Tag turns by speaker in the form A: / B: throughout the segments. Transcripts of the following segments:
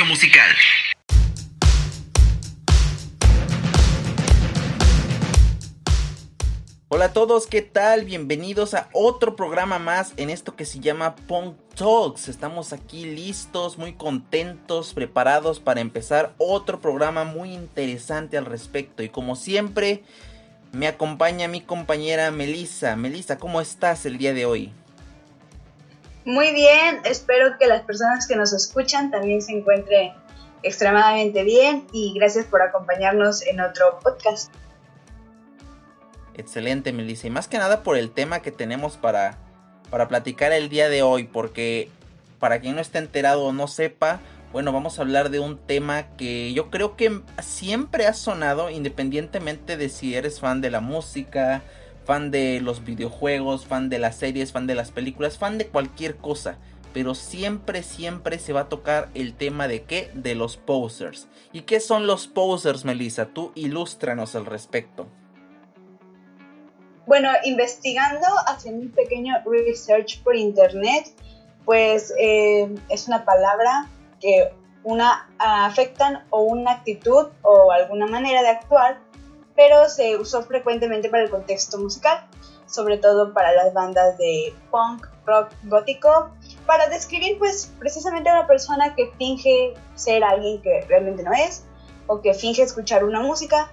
A: musical.
B: Hola a todos, ¿qué tal? Bienvenidos a otro programa más en esto que se llama Punk Talks. Estamos aquí listos, muy contentos, preparados para empezar otro programa muy interesante al respecto. Y como siempre, me acompaña mi compañera Melissa. Melissa, ¿cómo estás el día de hoy?
C: Muy bien, espero que las personas que nos escuchan también se encuentren extremadamente bien y gracias por acompañarnos en otro podcast.
B: Excelente, Melissa. Y más que nada por el tema que tenemos para, para platicar el día de hoy, porque para quien no esté enterado o no sepa, bueno, vamos a hablar de un tema que yo creo que siempre ha sonado, independientemente de si eres fan de la música, fan de los videojuegos, fan de las series, fan de las películas, fan de cualquier cosa. Pero siempre, siempre se va a tocar el tema de qué? De los posers. ¿Y qué son los posers, Melissa? Tú ilústranos al respecto.
C: Bueno, investigando, haciendo un pequeño research por internet, pues eh, es una palabra que una afectan o una actitud o alguna manera de actuar pero se usó frecuentemente para el contexto musical, sobre todo para las bandas de punk, rock, gótico, para describir pues precisamente a una persona que finge ser alguien que realmente no es, o que finge escuchar una música.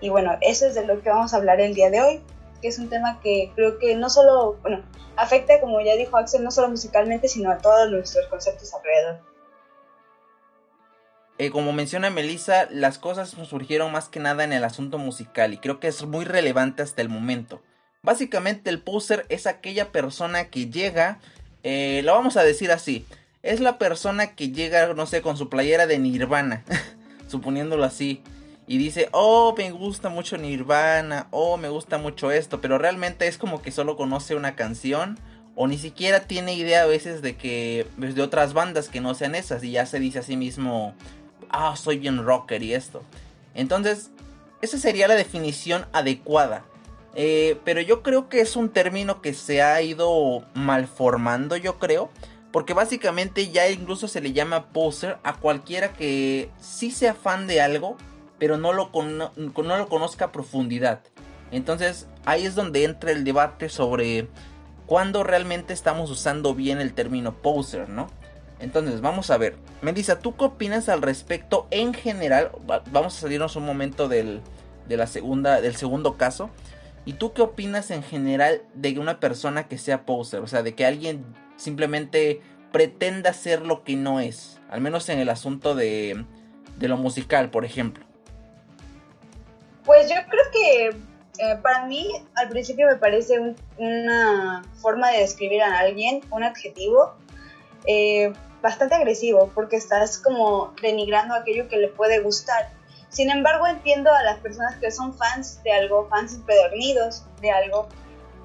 C: Y bueno, eso es de lo que vamos a hablar el día de hoy, que es un tema que creo que no solo, bueno, afecta, como ya dijo Axel, no solo musicalmente, sino a todos nuestros conceptos alrededor.
B: Eh, como menciona Melissa, las cosas surgieron más que nada en el asunto musical y creo que es muy relevante hasta el momento. Básicamente el poser es aquella persona que llega, eh, lo vamos a decir así, es la persona que llega, no sé, con su playera de Nirvana, suponiéndolo así, y dice, oh, me gusta mucho Nirvana, oh, me gusta mucho esto, pero realmente es como que solo conoce una canción o ni siquiera tiene idea a veces de que pues, de otras bandas que no sean esas y ya se dice a sí mismo ah, soy bien rocker y esto. Entonces, esa sería la definición adecuada. Eh, pero yo creo que es un término que se ha ido malformando, yo creo. Porque básicamente ya incluso se le llama poser a cualquiera que sí sea fan de algo, pero no lo, no lo conozca a profundidad. Entonces ahí es donde entra el debate sobre cuándo realmente estamos usando bien el término poser, ¿no? Entonces, vamos a ver. Melissa, ¿tú qué opinas al respecto en general? Vamos a salirnos un momento del, de la segunda, del segundo caso. ¿Y tú qué opinas en general de una persona que sea poser? O sea, de que alguien simplemente pretenda ser lo que no es. Al menos en el asunto de, de lo musical, por ejemplo.
C: Pues yo creo que eh, para mí al principio me parece una forma de describir a alguien, un adjetivo. Eh, bastante agresivo porque estás como denigrando aquello que le puede gustar. Sin embargo, entiendo a las personas que son fans de algo, fans empedernidos de algo,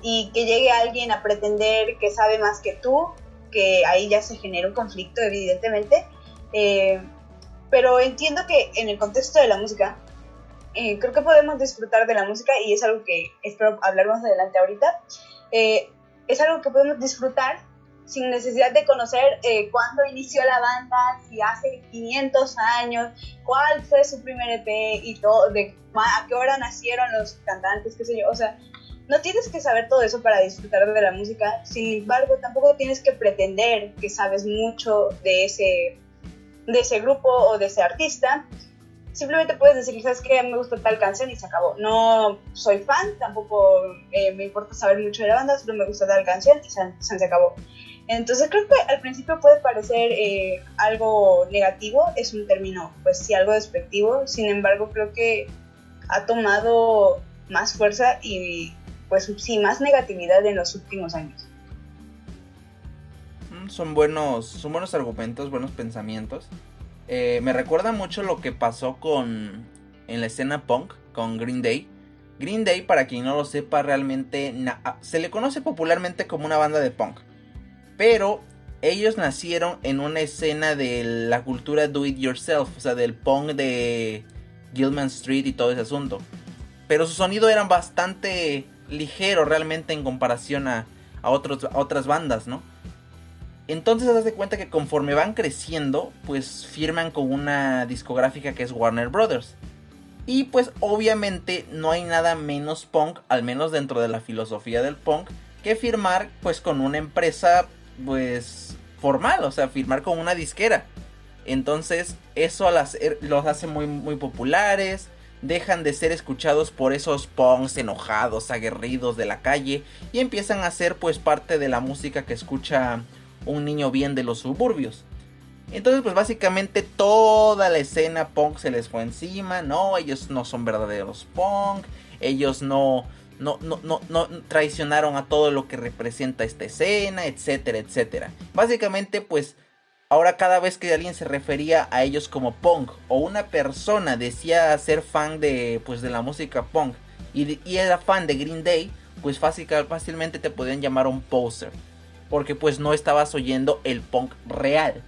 C: y que llegue alguien a pretender que sabe más que tú, que ahí ya se genera un conflicto, evidentemente. Eh, pero entiendo que en el contexto de la música, eh, creo que podemos disfrutar de la música y es algo que espero hablar más adelante ahorita. Eh, es algo que podemos disfrutar sin necesidad de conocer eh, cuándo inició la banda, si hace 500 años, cuál fue su primer EP y todo, de a qué hora nacieron los cantantes, qué sé yo. O sea, no tienes que saber todo eso para disfrutar de la música, sin embargo, tampoco tienes que pretender que sabes mucho de ese, de ese grupo o de ese artista. Simplemente puedes decir, ¿sabes qué? Me gusta tal canción y se acabó. No soy fan, tampoco eh, me importa saber mucho de la banda, solo me gusta tal canción y se, se acabó. Entonces creo que al principio puede parecer eh, algo negativo, es un término pues sí algo despectivo, sin embargo creo que ha tomado más fuerza y pues sí más negatividad en los últimos años.
B: Mm, son buenos, son buenos argumentos, buenos pensamientos. Eh, me recuerda mucho lo que pasó con en la escena punk con Green Day. Green Day, para quien no lo sepa, realmente se le conoce popularmente como una banda de punk. Pero ellos nacieron en una escena de la cultura do it yourself, o sea, del punk de Gilman Street y todo ese asunto. Pero su sonido era bastante ligero realmente en comparación a, otras bandas, ¿no? Entonces das de cuenta que conforme van creciendo, pues firman con una discográfica que es Warner Brothers. Y pues obviamente no hay nada menos punk, al menos dentro de la filosofía del punk, que firmar pues con una empresa pues formal, o sea, firmar con una disquera. Entonces eso los hace muy, muy populares, dejan de ser escuchados por esos punks enojados, aguerridos de la calle y empiezan a ser pues parte de la música que escucha un niño bien de los suburbios. Entonces, pues básicamente toda la escena punk se les fue encima. No, ellos no son verdaderos punk. Ellos no, no, no, no, no traicionaron a todo lo que representa esta escena, etcétera, etcétera. Básicamente, pues ahora cada vez que alguien se refería a ellos como punk o una persona decía ser fan de, pues, de la música punk y, era fan de Green Day, pues fácilmente te podían llamar un poser porque pues no estabas oyendo el punk real.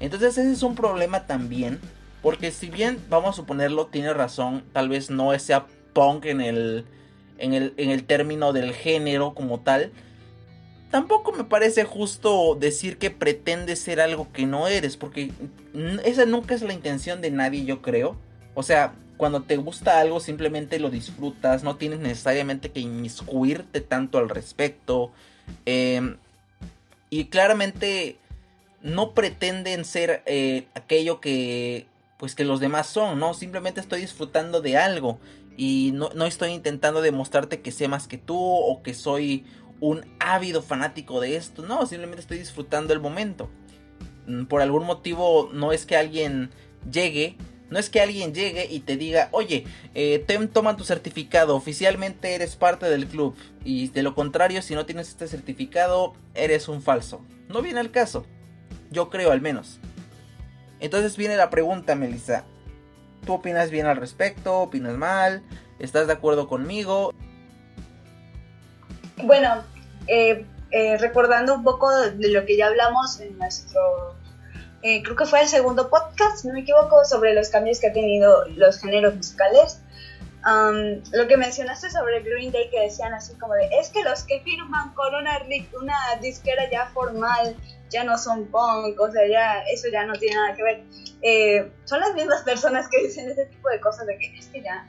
B: Entonces ese es un problema también, porque si bien vamos a suponerlo, tiene razón, tal vez no sea punk en el, en el, término del género como tal, tampoco me parece justo decir que pretendes ser algo que no eres, porque esa nunca es la intención de nadie, yo creo. O sea, cuando te gusta algo simplemente lo disfrutas, no tienes necesariamente que inmiscuirte tanto al respecto. Eh, y claramente no pretenden ser eh, aquello que pues que los demás son, ¿no? Simplemente estoy disfrutando de algo y no, estoy intentando demostrarte que sé más que tú o que soy un ávido fanático de esto, no, simplemente estoy disfrutando el momento. Mm, por algún motivo no es que alguien llegue no es que alguien llegue y te diga, oye, eh, toma tu certificado, oficialmente eres parte del club. Y de lo contrario, si no tienes este certificado, eres un falso. No viene el caso. Yo creo al menos. Entonces viene la pregunta, Melissa. ¿Tú opinas bien al respecto? ¿Opinas mal? ¿Estás de acuerdo conmigo?
C: Bueno, eh, eh, recordando un poco de lo que ya hablamos en nuestro eh, creo que fue el segundo podcast, no me equivoco, sobre los cambios que ha tenido los géneros musicales. lo que mencionaste sobre Green Day, que decían así como de, es que los que firman con una, una disquera ya formal ya no son punk, o sea, ya eso ya no tiene nada que ver. Eh, son las mismas personas que dicen ese tipo de cosas de que es que ya,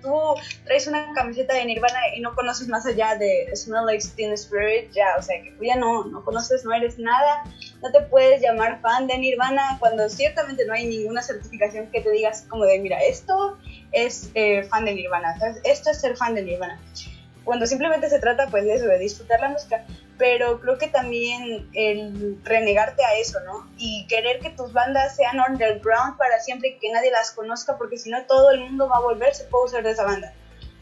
C: tú traes una camiseta de Nirvana y no conoces más allá de Smell Like Teen Spirit, ya, o sea, que tú ya no, no conoces, no eres nada, no te puedes llamar fan de Nirvana cuando ciertamente no hay ninguna certificación que te digas como de, mira, esto es eh, fan de Nirvana, esto es ser fan de Nirvana. Cuando simplemente se trata pues de eso, de disfrutar la música, pero creo que también el renegarte a eso, ¿no? Y querer que tus bandas sean underground para siempre y que nadie las conozca, porque si no todo el mundo va a volverse poser de esa banda.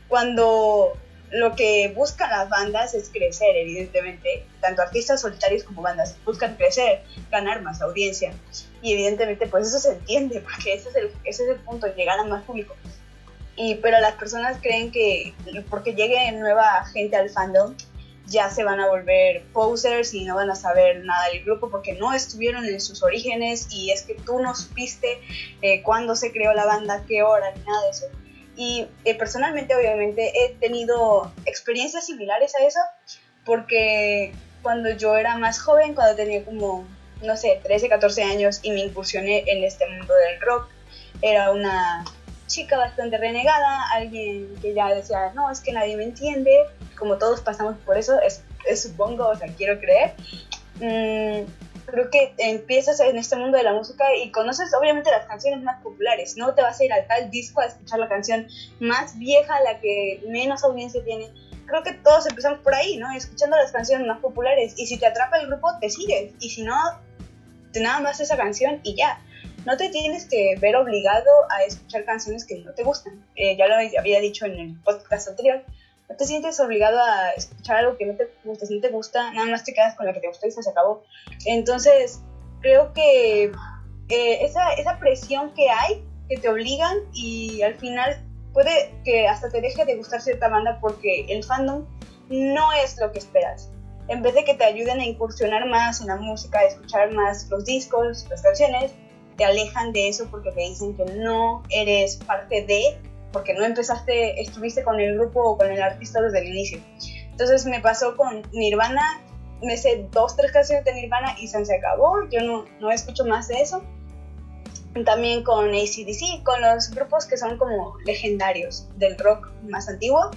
C: Cuando lo que buscan las bandas es crecer, evidentemente, tanto artistas solitarios como bandas buscan crecer, ganar más audiencia. Y evidentemente, pues eso se entiende, porque ese es el, ese es el punto, llegar a más público. Y, pero las personas creen que porque llegue nueva gente al fandom, ya se van a volver posers y no van a saber nada del grupo porque no estuvieron en sus orígenes y es que tú no supiste eh, cuándo se creó la banda, qué hora, ni nada de eso. Y eh, personalmente, obviamente, he tenido experiencias similares a eso porque cuando yo era más joven, cuando tenía como, no sé, 13, 14 años y me incursioné en este mundo del rock, era una chica bastante renegada, alguien que ya decía, no, es que nadie me entiende, como todos pasamos por eso, es, supongo, o sea, quiero creer. Mm, creo que empiezas en este mundo de la música y conoces obviamente las canciones más populares, no te vas a ir al tal disco a escuchar la canción más vieja, la que menos audiencia tiene. Creo que todos empezamos por ahí, ¿no? Escuchando las canciones más populares y si te atrapa el grupo, te sigues y si no, te nada más esa canción y ya. No te tienes que ver obligado a escuchar canciones que no te gustan. Eh, ya lo había dicho en el podcast anterior no te sientes obligado a escuchar algo que no te gusta, si no te gusta, nada más te quedas con la que te gusta y se acabó. Entonces, creo que eh, esa, esa presión que hay, que te obligan y al final puede que hasta te deje de gustar cierta banda porque el fandom no es lo que esperas. En vez de que te ayuden a incursionar más en la música, a escuchar más los discos, las canciones, te alejan de eso porque te dicen que no eres parte de porque no empezaste, estuviste con el grupo o con el artista desde el inicio. Entonces me pasó con Nirvana, me sé dos, tres canciones de Nirvana y se acabó, yo no, no escucho más de eso. También con ACDC, con los grupos que son como legendarios del rock más antiguo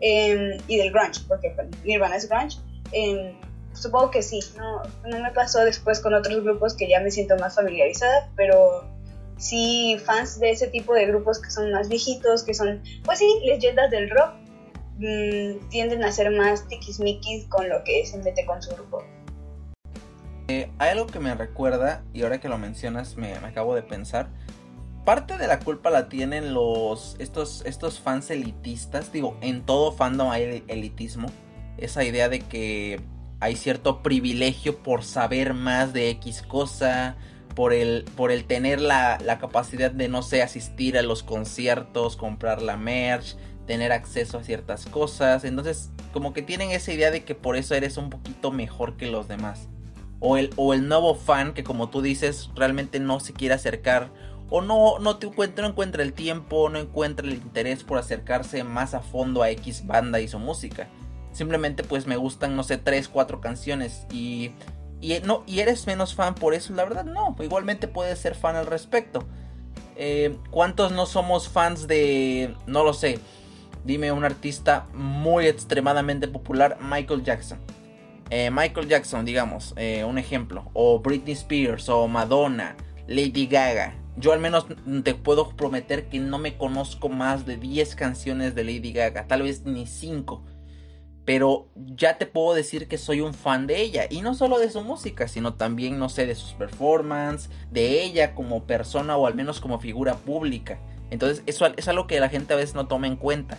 C: em, y del grunge, porque pues, Nirvana es grunge. Em, supongo que sí, no, no me pasó después con otros grupos que ya me siento más familiarizada, pero sí fans de ese tipo de grupos que son más viejitos, que son, pues sí, leyendas del rock, mm, tienden a ser más tiquismiquis con lo que se mete con su grupo.
B: Eh, hay algo que me recuerda, y ahora que lo mencionas me, acabo de pensar, parte de la culpa la tienen los estos, estos fans elitistas, digo, en todo fandom hay elitismo, esa idea de que hay cierto privilegio por saber más de X cosa, por el, por el tener la, la, capacidad de, no sé, asistir a los conciertos, comprar la merch, tener acceso a ciertas cosas. Entonces, como que tienen esa idea de que por eso eres un poquito mejor que los demás. O el, o el nuevo fan que, como tú dices, realmente no se quiere acercar. O no, no, te encuentra, no encuentra el tiempo, no encuentra el interés por acercarse más a fondo a X banda y su música. Simplemente pues me gustan, no sé, 3, 4 canciones y, y, no, y eres menos fan por eso. La verdad no, igualmente puedes ser fan al respecto. Eh, ¿Cuántos no somos fans de, no lo sé, dime un artista muy extremadamente popular, Michael Jackson? Eh, Michael Jackson, digamos, eh, un ejemplo, o Britney Spears, o Madonna, Lady Gaga. Yo al menos te puedo prometer que no me conozco más de 10 canciones de Lady Gaga, tal vez ni 5 pero ya te puedo decir que soy un fan de ella. Y no solo de su música, sino también, no sé, de sus performances, de ella como persona o al menos como figura pública. Entonces, eso es algo que la gente a veces no toma en cuenta.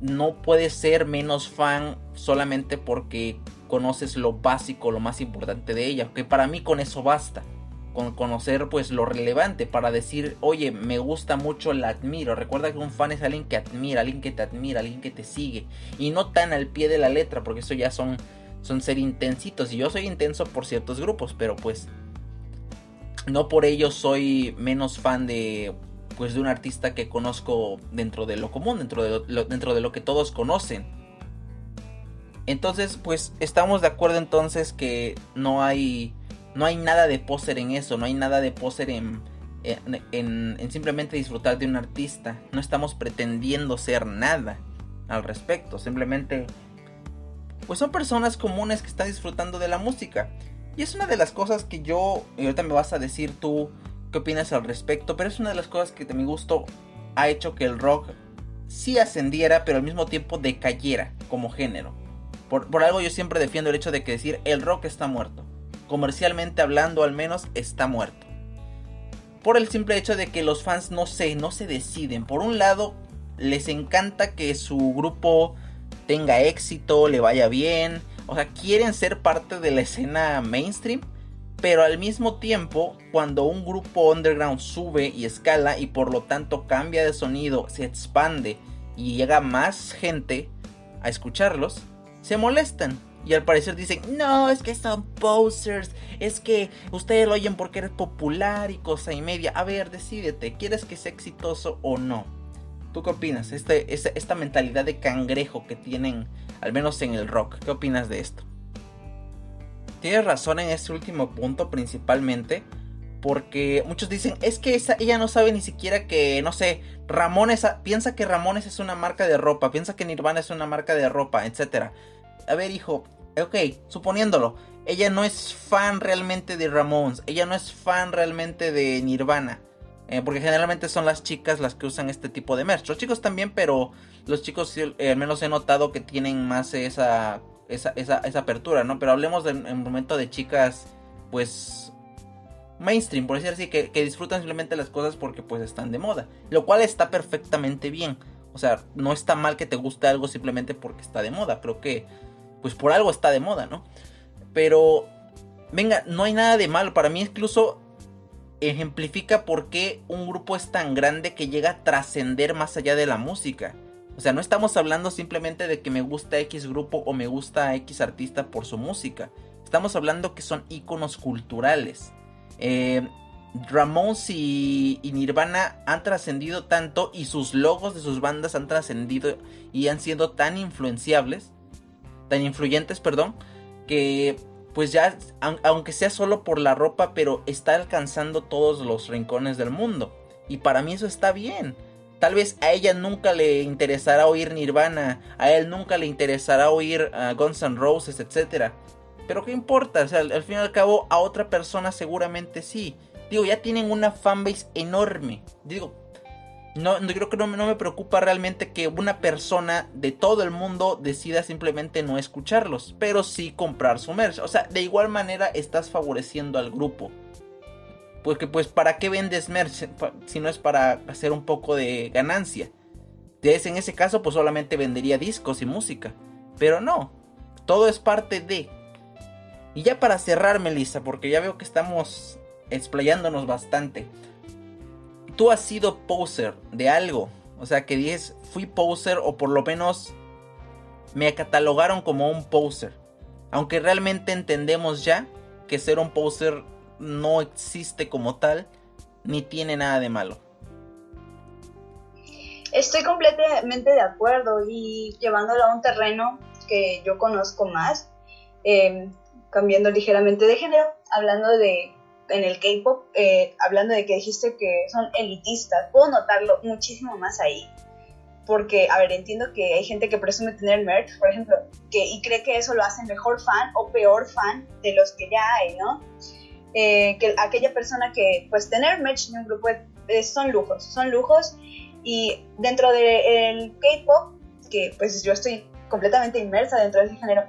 B: No puedes ser menos fan solamente porque conoces lo básico, lo más importante de ella. Que para mí con eso basta con conocer pues lo relevante para decir, oye, me gusta mucho, la admiro. Recuerda que un fan es alguien que admira, alguien que te admira, alguien que te sigue. Y no tan al pie de la letra, porque eso ya son, son ser intensitos. Y yo soy intenso por ciertos grupos, pero pues no por ello soy menos fan de pues de un artista que conozco dentro de lo común, dentro de lo, dentro de lo que todos conocen. Entonces, pues estamos de acuerdo entonces que no hay no hay nada de póster en eso, no hay nada de póster en, en, simplemente disfrutar de un artista. No estamos pretendiendo ser nada al respecto, simplemente pues son personas comunes que están disfrutando de la música. Y es una de las cosas que yo, y ahorita me vas a decir tú qué opinas al respecto, pero es una de las cosas que de mi gusto ha hecho que el rock sí ascendiera, pero al mismo tiempo decayera como género. Por, por algo yo siempre defiendo el hecho de que decir el rock está muerto comercialmente hablando al menos, está muerto. Por el simple hecho de que los fans no se, no se deciden. Por un lado, les encanta que su grupo tenga éxito, le vaya bien. O sea, quieren ser parte de la escena mainstream. Pero al mismo tiempo, cuando un grupo underground sube y escala y por lo tanto cambia de sonido, se expande y llega más gente a escucharlos, se molestan y al parecer dicen, no, es que son posers, es que ustedes lo oyen porque eres popular y cosa y media. A ver, decídete, ¿quieres que sea exitoso o no? ¿Tú qué opinas? Este, esta mentalidad de cangrejo que tienen, al menos en el rock, ¿qué opinas de esto? Tienes razón en este último punto principalmente, porque muchos dicen, es que ella no sabe ni siquiera que, no sé, Ramones, piensa que Ramones es una marca de ropa, piensa que Nirvana es una marca de ropa, etc. A ver, hijo, ok, suponiéndolo, ella no es fan realmente de Ramones, ella no es fan realmente de Nirvana. Eh, porque generalmente son las chicas las que usan este tipo de merch. Los chicos también, pero los chicos eh, al menos he notado que tienen más esa, esa, esa, esa apertura, ¿no? Pero hablemos en momento de chicas, pues, mainstream, por decir así, que, que, disfrutan simplemente las cosas porque pues están de moda. Lo cual está perfectamente bien. O sea, no está mal que te guste algo simplemente porque está de moda. Creo que pues por algo está de moda, ¿no? Pero, venga, no hay nada de malo. Para mí incluso ejemplifica por qué un grupo es tan grande que llega a trascender más allá de la música. O sea, no estamos hablando simplemente de que me gusta X grupo o me gusta X artista por su música. Estamos hablando que son iconos culturales. Eh, Ramones y, y, Nirvana han trascendido tanto y sus logos de sus bandas han trascendido y han sido tan influenciables tan influyentes, perdón, que pues ya, aunque sea solo por la ropa, pero está alcanzando todos los rincones del mundo. Y para mí eso está bien. Tal vez a ella nunca le interesará oír Nirvana, a él nunca le interesará oír uh, Guns N' Roses, etc. Pero qué importa, o sea, al, fin y al cabo a otra persona seguramente sí. Digo, ya tienen una fanbase enorme. Digo, no, creo que no, no, me preocupa realmente que una persona de todo el mundo decida simplemente no escucharlos, pero sí comprar su merch. O sea, de igual manera estás favoreciendo al grupo. Porque pues ¿para qué vendes merch si no es para hacer un poco de ganancia? Entonces, en ese caso pues solamente vendería discos y música. Pero no, todo es parte de... Y ya para cerrar, Melissa, porque ya veo que estamos explayándonos bastante. Tú has sido poser de algo. O sea, que dices, fui poser o por lo menos me catalogaron como un poser. Aunque realmente entendemos ya que ser un poser no existe como tal, ni tiene nada de malo.
C: Estoy completamente de acuerdo y llevándolo a un terreno que yo conozco más, em, cambiando ligeramente de género, hablando de en el K-pop, eh, hablando de que dijiste que son elitistas, puedo notarlo muchísimo más ahí. Porque, a ver, entiendo que hay gente que presume tener merch, por ejemplo, que, y cree que eso lo hace mejor fan o peor fan de los que ya hay, ¿no? Eh, que aquella persona que pues tener merch en un grupo son lujos, son lujos y dentro del K-pop, que pues yo estoy completamente inmersa dentro de ese género,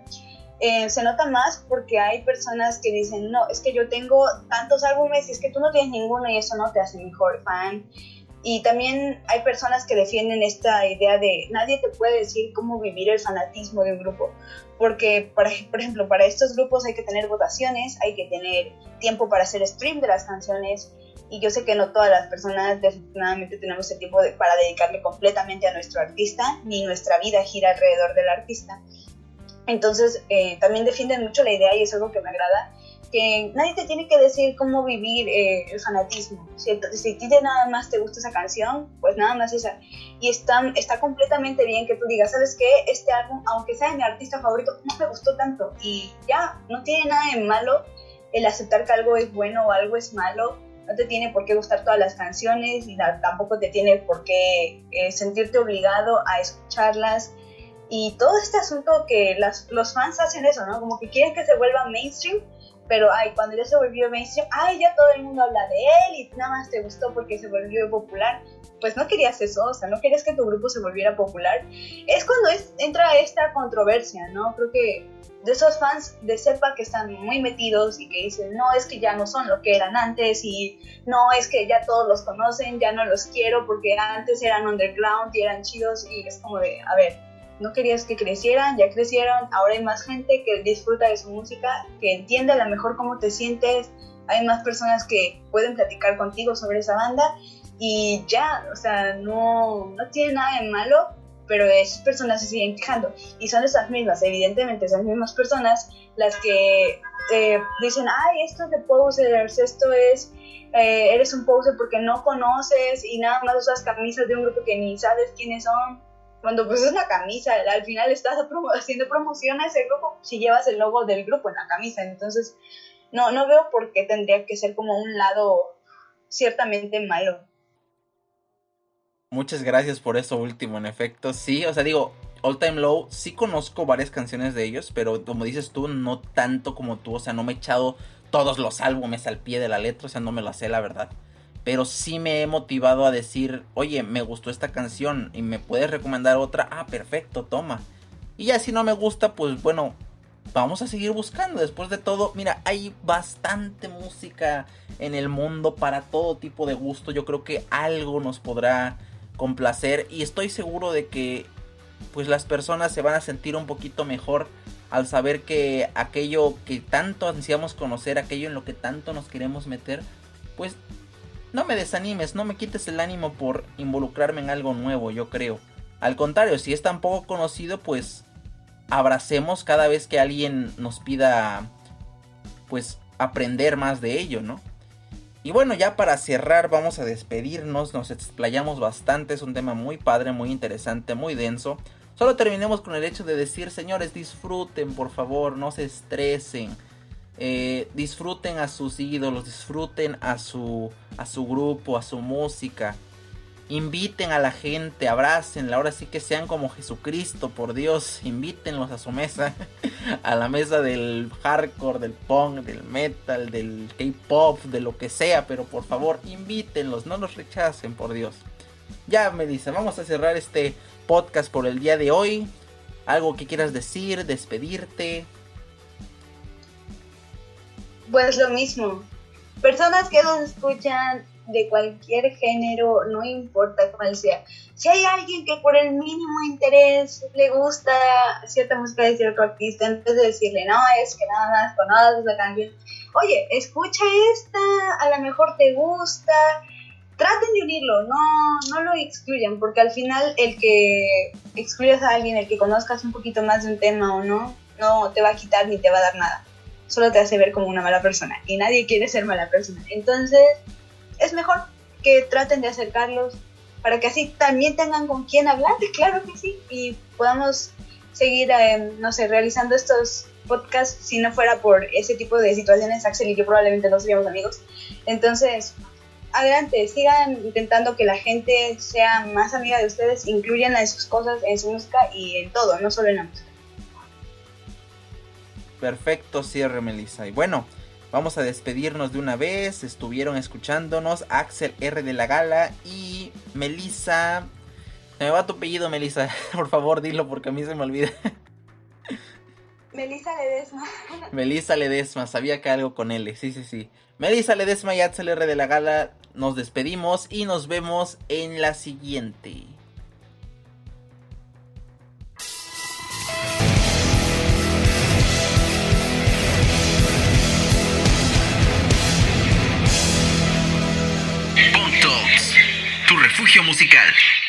C: eh, se nota más porque hay personas que dicen, no, es que yo tengo tantos álbumes y es que tú no tienes ninguno y eso no te hace mejor fan. Y también hay personas que defienden esta idea de nadie te puede decir cómo vivir el fanatismo de un grupo. Porque, por, ejemplo, para estos grupos hay que tener votaciones, hay que tener tiempo para hacer stream de las canciones. Y yo sé que no todas las personas desafortunadamente tenemos el tiempo para dedicarle completamente a nuestro artista, ni nuestra vida gira alrededor del artista. Entonces, eh, también defienden mucho la idea y es algo que me agrada que nadie te tiene que decir cómo vivir eh, el fanatismo. Si, si a ti nada más te gusta esa canción, pues nada más esa. Y está, está completamente bien que tú digas, ¿sabes qué? Este álbum, aunque sea mi artista favorito, no me gustó tanto. Y ya, no tiene nada de malo el aceptar que algo es bueno o algo es malo. No te tiene por qué gustar todas las canciones y tampoco te tiene por qué eh, sentirte obligado a escucharlas. Y todo este asunto que las, los fans hacen eso, ¿no? Como que quieren que se vuelva mainstream, pero ay, cuando ya se volvió mainstream, ay, ya todo el mundo habla de él y nada más te gustó porque se volvió popular. Pues no querías eso, o sea, no querías que tu grupo se volviera popular. Es cuando es, entra esta controversia, ¿no? Creo que de esos fans de Sepa que están muy metidos y que dicen, no, es que ya no son lo que eran antes y no, es que ya todos los conocen, ya no los quiero porque antes eran underground y eran chidos y es como de, a ver, no querías que crecieran, ya crecieron, ahora hay más gente que disfruta de su música, que entiende a lo mejor cómo te sientes, hay más personas que pueden platicar contigo sobre esa banda y ya, o sea, no, no tiene nada de malo, pero esas personas se siguen quejando y son esas mismas, evidentemente esas mismas personas las que eh, dicen, ay, esto es de posers, esto es, eh, eres un poser porque no conoces y nada más usas camisas de un grupo que ni sabes quiénes son cuando pues es una camisa, al final estás haciendo promoción a ese grupo si llevas el logo del grupo en la camisa, entonces no, no veo por qué tendría que ser como un lado ciertamente malo.
B: Muchas gracias por eso último, en efecto, sí, o sea, digo, All Time Low, sí conozco varias canciones de ellos, pero como dices tú, no tanto como tú, o sea, no me he echado todos los álbumes al pie de la letra, o sea, no me lo sé, la verdad pero sí me he motivado a decir, oye, me gustó esta canción y me puedes recomendar otra, ah, perfecto, toma. Y ya si no me gusta, pues bueno, vamos a seguir buscando. Después de todo, mira, hay bastante música en el mundo para todo tipo de gusto. Yo creo que algo nos podrá complacer y estoy seguro de que pues las personas se van a sentir un poquito mejor al saber que aquello que tanto ansiamos conocer, aquello en lo que tanto nos queremos meter, pues no me desanimes, no me quites el ánimo por involucrarme en algo nuevo, yo creo. Al contrario, si es tan poco conocido, pues abracemos cada vez que alguien nos pida, pues, aprender más de ello, ¿no? Y bueno, ya para cerrar, vamos a despedirnos, nos explayamos bastante, es un tema muy padre, muy interesante, muy denso. Solo terminemos con el hecho de decir, señores, disfruten, por favor, no se estresen. Eh, disfruten a sus ídolos, disfruten a su, a su grupo, a su música. Inviten a la gente, abrácenla, ahora sí que sean como Jesucristo, por Dios, invítenlos a su mesa, a la mesa del hardcore, del punk, del metal, del K-pop, de lo que sea, pero por favor, invítenlos, no los rechacen, por Dios. Ya me dice, vamos a cerrar este podcast por el día de hoy. Algo que quieras decir, despedirte.
C: Pues lo mismo. Personas que nos escuchan de cualquier género, no importa cuál sea. Si hay alguien que por el mínimo interés le gusta cierta música de cierto artista, vez de decirle, no, es que nada más conoces la canción, oye, escucha esta, a lo mejor te gusta, traten de unirlo, no, no lo excluyan, porque al final el que excluyas a alguien, el que conozcas un poquito más de un tema o no, no te va a quitar ni te va a dar nada. Solo te hace ver como una mala persona. Y nadie quiere ser mala persona. Entonces, es mejor que traten de acercarlos para que así también tengan con quién hablar, claro que sí, y podamos seguir, eh, no sé, realizando estos podcasts si no fuera por ese tipo de situaciones, Axel y yo probablemente no seríamos amigos. Entonces, adelante, sigan intentando que la gente sea más amiga de ustedes, incluyan en sus cosas, en su música y en todo, no solo en la música.
B: Perfecto cierre, Melissa. Y bueno, Vamos a despedirnos de una vez. Estuvieron escuchándonos Axel R de la Gala y Melissa. Se me va tu apellido, Melissa. Por favor, dilo porque a mí se me olvida.
C: Melissa Ledesma.
B: Melissa Ledesma, sabía que algo con L. Sí, sí, sí. Melissa Ledesma y Axel R de la Gala. Nos despedimos y nos vemos en la siguiente.
A: Refugio musical.